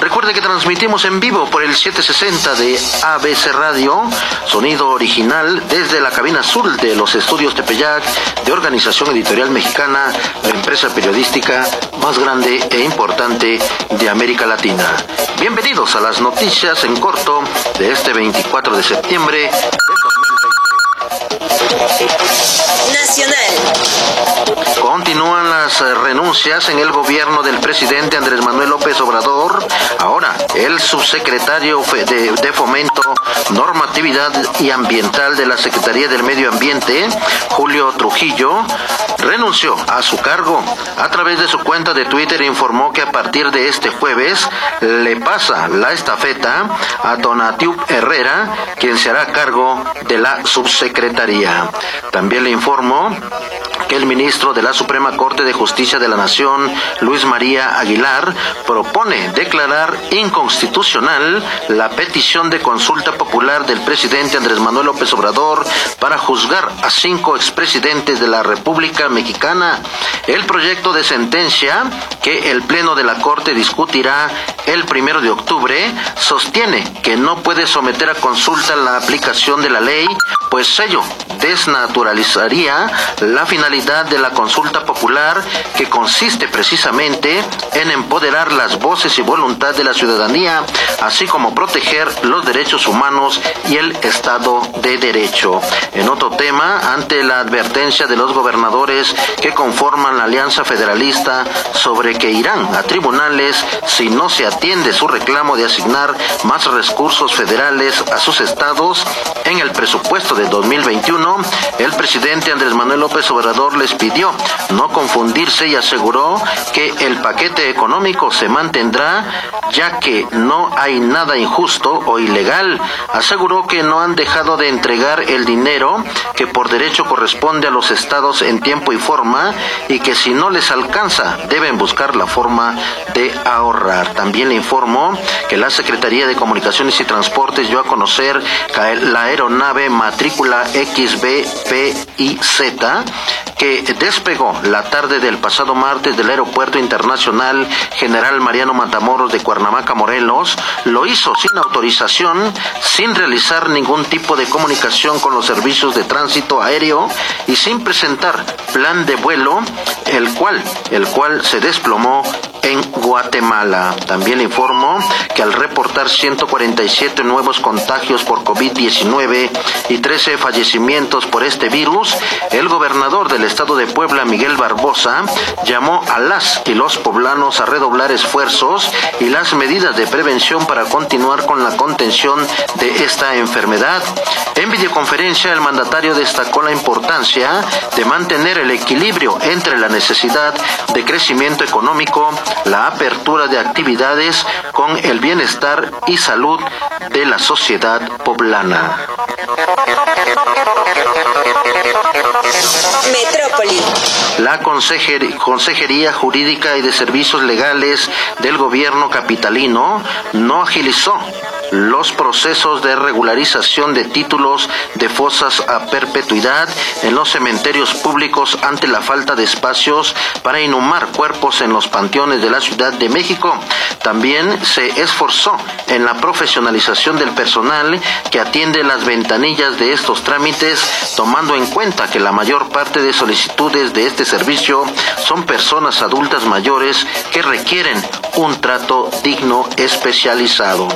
Recuerde que transmitimos en vivo por el 760 de ABC Radio, sonido original desde la cabina azul de los estudios Tepeyac de Organización Editorial Mexicana, la empresa periodística más grande e importante de América Latina. Bienvenidos a las noticias en corto de este 24 de septiembre de 2020. Eh, renuncias en el gobierno del presidente Andrés Manuel López Obrador. Ahora, el subsecretario de, de, Fomento, Normatividad y Ambiental de la Secretaría del Medio Ambiente, Julio Trujillo, renunció a su cargo. A través de su cuenta de Twitter informó que a partir de este jueves le pasa la estafeta a Donatiu Herrera, quien se hará cargo de la subsecretaría. También le informó que el ministro de la Suprema Corte de Justicia de la Nación, Luis María Aguilar, propone declarar inconstitucional la petición de consulta popular del presidente Andrés Manuel López Obrador para juzgar a cinco expresidentes de la República Mexicana. El proyecto de sentencia que el Pleno de la Corte discutirá el primero de octubre sostiene que no puede someter a consulta la aplicación de la ley, pues ello desnaturalizaría la finalidad de la consulta popular que consiste precisamente en empoderar las voces y voluntad de la ciudadanía, así como proteger los derechos humanos y el Estado de Derecho. En otro tema, ante la advertencia de los gobernadores que conforman la Alianza Federalista sobre que irán a tribunales si no se atiende su reclamo de asignar más recursos federales a sus estados, en el presupuesto de 2021, el presidente Andrés Manuel López Obrador les pidió no confundirse y aseguró que el paquete económico se mantendrá ya que no hay nada injusto o ilegal. Aseguró que no han dejado de entregar el dinero que por derecho corresponde a los estados en tiempo y forma y que si no les alcanza deben buscar la forma de ahorrar. También le informó que la Secretaría de Comunicaciones y Transportes dio a conocer la aeronave matrícula XBPIZ que despegó la tarde del pasado martes del Aeropuerto Internacional General Mariano Matamoros de Cuernavaca, Morelos, lo hizo sin autorización, sin realizar ningún tipo de comunicación con los servicios de tránsito aéreo y sin presentar plan de vuelo, el cual, el cual se desplomó en Guatemala. También informó que al reportar 147 nuevos contagios por COVID-19 y 13 fallecimientos por este virus, el gobernador del estado de Puebla, Miguel Barbosa, llamó a las y los poblanos a redoblar esfuerzos y las medidas de prevención para continuar con la contención de esta enfermedad. En videoconferencia, el mandatario destacó la importancia de mantener el equilibrio entre la necesidad de crecimiento económico, la apertura de actividades con el bienestar y salud de la sociedad poblana. Metrópoli. La Consejería Jurídica y de Servicios Legales del Gobierno Capitalino no agilizó los procesos de regularización de títulos de fosas a perpetuidad en los cementerios públicos ante la falta de espacios para inhumar cuerpos en los panteones de la Ciudad de México. También se esforzó en la profesionalización del personal que atiende las ventanillas de estos trámites, tomando en cuenta que la mayor parte de solicitudes de este servicio son personas adultas mayores que requieren un trato digno especializado.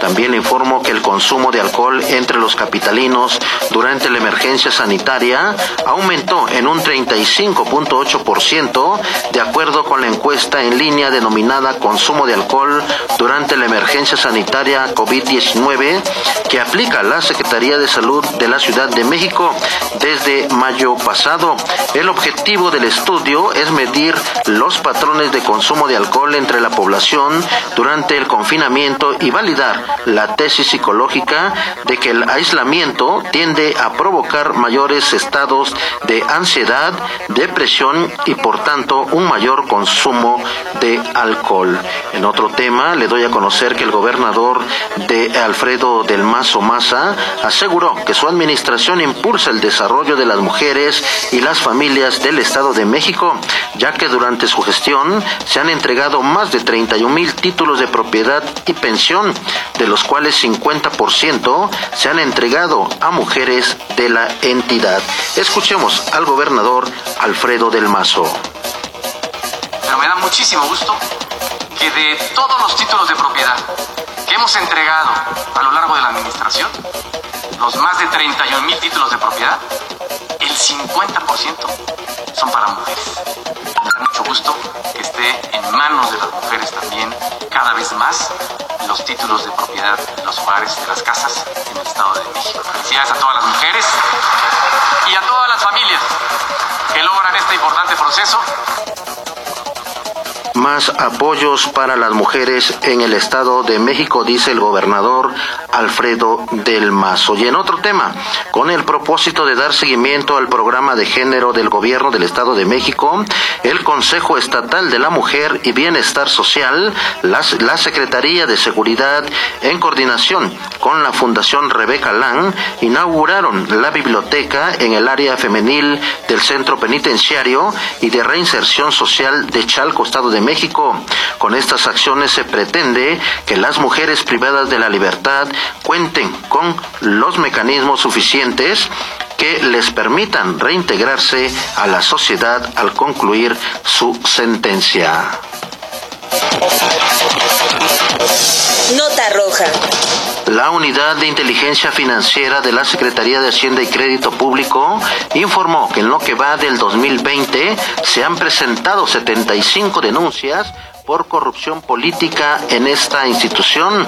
También informo que el consumo de alcohol entre los capitalinos durante la emergencia sanitaria aumentó en un 35.8% de acuerdo con la encuesta en línea denominada Consumo de alcohol durante la emergencia sanitaria COVID-19 que aplica la Secretaría de Salud de la Ciudad de México desde mayo pasado. El objetivo del estudio es medir los patrones de consumo de alcohol entre la población durante el confinamiento y validar la tesis psicológica de que el aislamiento tiende a provocar mayores estados de ansiedad, depresión y por tanto un mayor consumo de alcohol. En otro tema, le doy a conocer que el gobernador de Alfredo del Mazo Maza aseguró que su administración impulsa el desarrollo de las mujeres y las familias del Estado de México, ya que durante su gestión se han entregado más de 31 mil títulos de propiedad y pensión, de los cuales 50% se han entregado a mujeres de la entidad. Escuchemos al gobernador Alfredo del Mazo. Pero me da muchísimo gusto que de todos los títulos de propiedad que hemos entregado a lo largo de la administración, los más de 31 mil títulos de propiedad, el 50% son para mujeres. Me da mucho gusto que esté en manos de las mujeres cada vez más los títulos de propiedad de los hogares, de las casas en el Estado de México. Felicidades a todas las mujeres y a todas las familias que logran este importante proceso más apoyos para las mujeres en el Estado de México, dice el gobernador Alfredo del Mazo. Y en otro tema, con el propósito de dar seguimiento al programa de género del gobierno del Estado de México, el Consejo Estatal de la Mujer y Bienestar Social, la, Secretaría de Seguridad, en coordinación con la Fundación Rebeca Lang, inauguraron la biblioteca en el área femenil del Centro Penitenciario y de Reinserción Social de Chalco, Estado de México. Con estas acciones se pretende que las mujeres privadas de la libertad cuenten con los mecanismos suficientes que les permitan reintegrarse a la sociedad al concluir su sentencia. Nota roja. La Unidad de Inteligencia Financiera de la Secretaría de Hacienda y Crédito Público informó que en lo que va del 2020 se han presentado 75 denuncias por corrupción política en esta institución.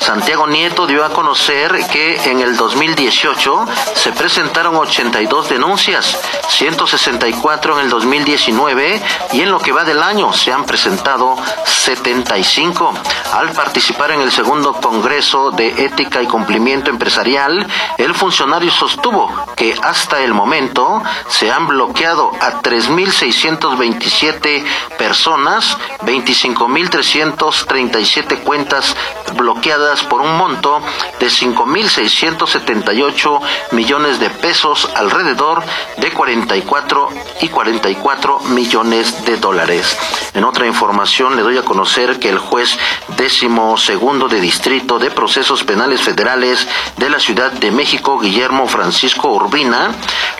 Santiago Nieto dio a conocer que en el 2018 se presentaron 82 denuncias, 164 en el 2019 y en lo que va del año se han presentado 75. Al participar en el segundo Congreso de Ética y Cumplimiento Empresarial, el funcionario sostuvo que hasta el momento se han bloqueado a 3.627 personas, 25.337 cuentas bloqueadas por un monto de 5.678 millones de pesos, alrededor de 44 y 44 millones de dólares. En otra información le doy a conocer que el juez décimo segundo de Distrito de Procesos Penales Federales de la Ciudad de México, Guillermo Francisco Urbina,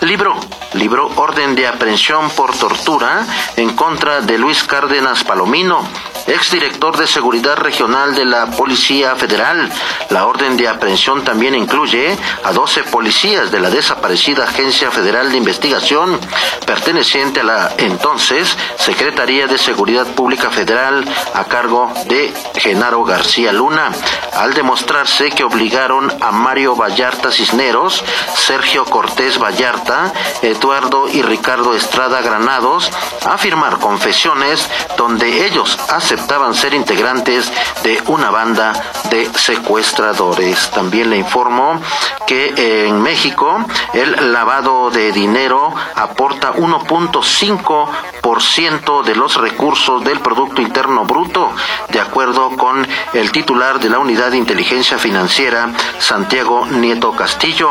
libró, libró orden de aprehensión por tortura en contra de Luis Cárdenas Palomino, exdirector de Seguridad Regional de la Policía Federal. La orden de aprehensión también incluye a 12 policías de la desaparecida Agencia Federal de Investigación, perteneciente a la entonces Secretaría de Seguridad Pública Federal a cargo de Genaro García Luna, al demostrarse que obligaron a Mario Vallarta Cisneros, Sergio Cortés Vallarta, Eduardo y Ricardo Estrada Granados a firmar confesiones donde ellos aceptaban ser integrantes de una banda de secuestradores. También le informo que en México el lavado de dinero aporta 1.5% de los recursos del Producto Interno Bruto, de acuerdo con el titular de la Unidad de Inteligencia Financiera, Santiago Nieto Castillo.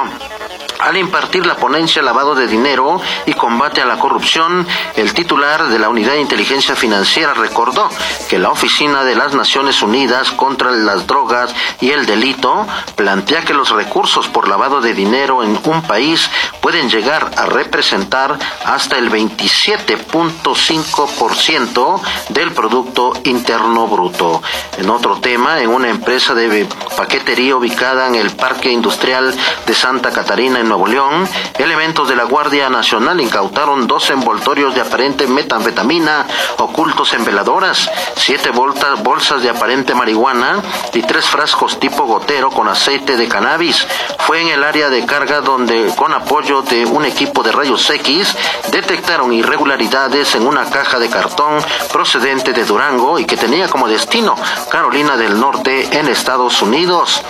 Al impartir la ponencia Lavado de Dinero y Combate a la Corrupción, el titular de la Unidad de Inteligencia Financiera recordó que la Oficina de las Naciones Unidas contra las Drogas y el Delito plantea que los recursos por lavado de dinero en un país pueden llegar a representar hasta el 27.5% del Producto Interno Bruto. En otro tema, en una empresa de paquetería ubicada en el Parque Industrial de Santa Catarina, Nuevo León, elementos de la Guardia Nacional incautaron dos envoltorios de aparente metanfetamina ocultos en veladoras, siete bolsas de aparente marihuana y tres frascos tipo gotero con aceite de cannabis. Fue en el área de carga donde, con apoyo de un equipo de rayos X, detectaron irregularidades en una caja de cartón procedente de Durango y que tenía como destino Carolina del Norte en Estados Unidos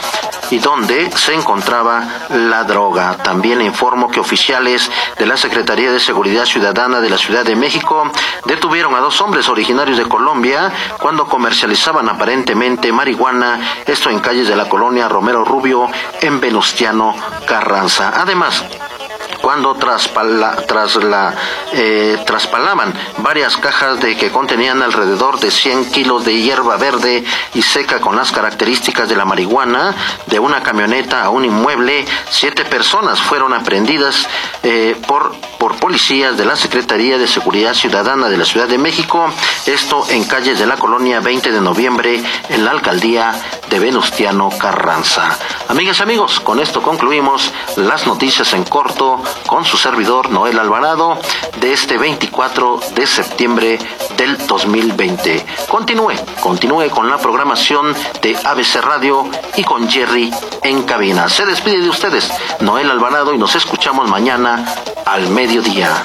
y donde se encontraba la droga. También informo que oficiales de la Secretaría de Seguridad Ciudadana de la Ciudad de México detuvieron a dos hombres originarios de Colombia cuando comercializaban aparentemente marihuana, esto en calles de la colonia Romero Rubio en Venustiano Carranza. Además, cuando tras eh, traspalaban varias cajas de que contenían alrededor de 100 kilos de hierba verde y seca con las características de la marihuana de una camioneta a un inmueble. Siete personas fueron aprendidas eh, por, por policías de la Secretaría de Seguridad Ciudadana de la Ciudad de México, esto en calles de la colonia 20 de noviembre en la alcaldía de Venustiano Carranza. Amigas y amigos, con esto concluimos las noticias en corto con su servidor Noel Alvarado de este 24 de septiembre del 2020. Continúe, continúe con la programación de ABC Radio y con Jerry en cabina. Se despide de ustedes Noel Alvarado y nos escuchamos mañana al mediodía.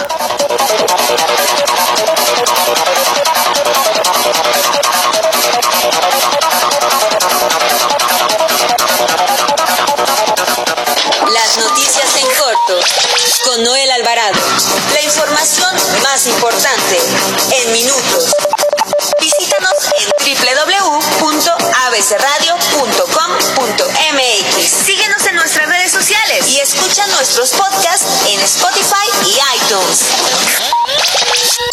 con Noel Alvarado. La información más importante escucha nuestros podcasts en Spotify y iTunes.